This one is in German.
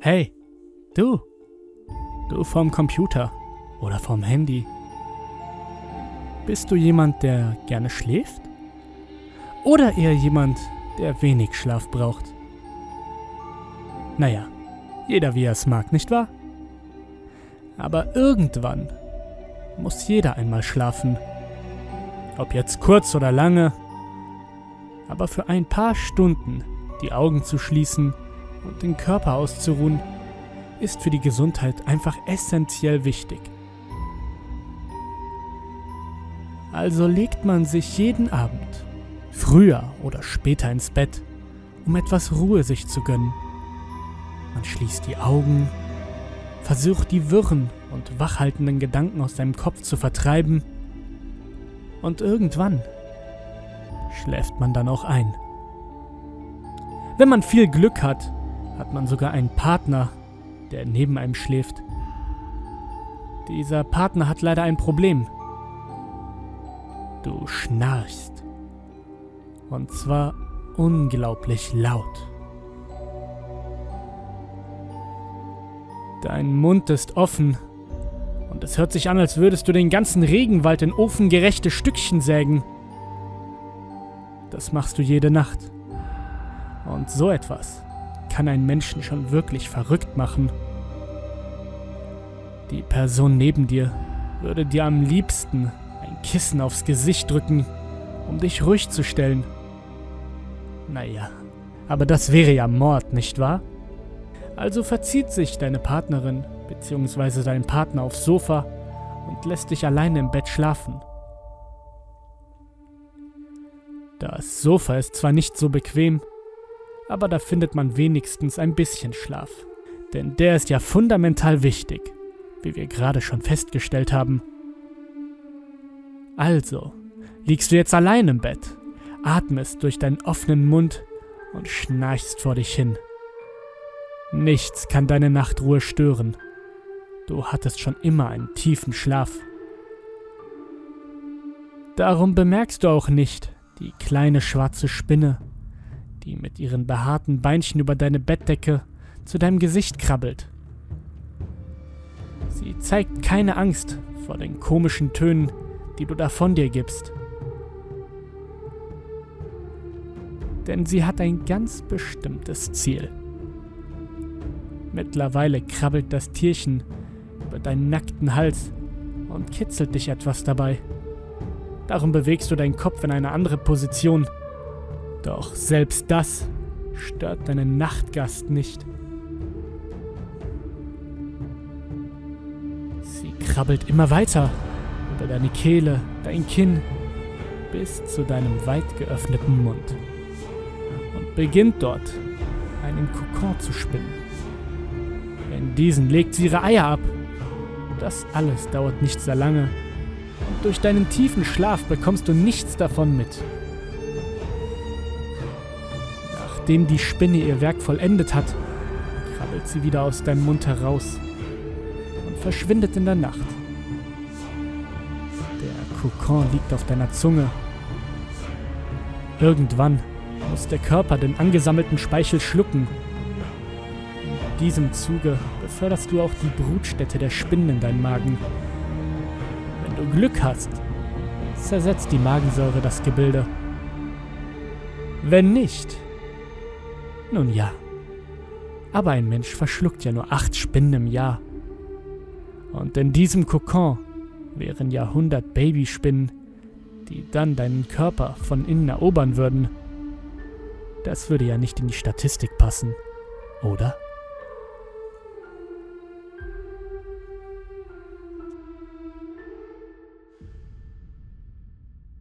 Hey, du. Du vom Computer oder vom Handy. Bist du jemand, der gerne schläft? Oder eher jemand, der wenig Schlaf braucht? Naja, jeder wie er es mag, nicht wahr? Aber irgendwann muss jeder einmal schlafen. Ob jetzt kurz oder lange. Aber für ein paar Stunden die Augen zu schließen und den Körper auszuruhen, ist für die Gesundheit einfach essentiell wichtig. Also legt man sich jeden Abend, früher oder später ins Bett, um etwas Ruhe sich zu gönnen. Man schließt die Augen, versucht die wirren und wachhaltenden Gedanken aus seinem Kopf zu vertreiben und irgendwann schläft man dann auch ein. Wenn man viel Glück hat, hat man sogar einen Partner, der neben einem schläft. Dieser Partner hat leider ein Problem. Du schnarchst. Und zwar unglaublich laut. Dein Mund ist offen und es hört sich an, als würdest du den ganzen Regenwald in ofengerechte Stückchen sägen. Das machst du jede Nacht. Und so etwas kann einen Menschen schon wirklich verrückt machen. Die Person neben dir würde dir am liebsten ein Kissen aufs Gesicht drücken, um dich ruhig zu stellen. Naja, aber das wäre ja Mord, nicht wahr? Also verzieht sich deine Partnerin bzw. dein Partner aufs Sofa und lässt dich alleine im Bett schlafen. Das Sofa ist zwar nicht so bequem, aber da findet man wenigstens ein bisschen Schlaf. Denn der ist ja fundamental wichtig, wie wir gerade schon festgestellt haben. Also, liegst du jetzt allein im Bett, atmest durch deinen offenen Mund und schnarchst vor dich hin. Nichts kann deine Nachtruhe stören. Du hattest schon immer einen tiefen Schlaf. Darum bemerkst du auch nicht die kleine schwarze Spinne, die mit ihren behaarten Beinchen über deine Bettdecke zu deinem Gesicht krabbelt. Sie zeigt keine Angst vor den komischen Tönen, die du da von dir gibst. Denn sie hat ein ganz bestimmtes Ziel. Mittlerweile krabbelt das Tierchen über deinen nackten Hals und kitzelt dich etwas dabei. Darum bewegst du deinen Kopf in eine andere Position. Doch selbst das stört deinen Nachtgast nicht. Sie krabbelt immer weiter über deine Kehle, dein Kinn, bis zu deinem weit geöffneten Mund und beginnt dort einen Kokon zu spinnen. Diesen legt sie ihre Eier ab. Das alles dauert nicht sehr lange. Und durch deinen tiefen Schlaf bekommst du nichts davon mit. Nachdem die Spinne ihr Werk vollendet hat, krabbelt sie wieder aus deinem Mund heraus und verschwindet in der Nacht. Der Kokon liegt auf deiner Zunge. Irgendwann muss der Körper den angesammelten Speichel schlucken diesem Zuge beförderst du auch die Brutstätte der Spinnen in deinen Magen. Wenn du Glück hast, zersetzt die Magensäure das Gebilde. Wenn nicht, nun ja. Aber ein Mensch verschluckt ja nur acht Spinnen im Jahr. Und in diesem Kokon wären ja hundert Babyspinnen, die dann deinen Körper von innen erobern würden. Das würde ja nicht in die Statistik passen, oder?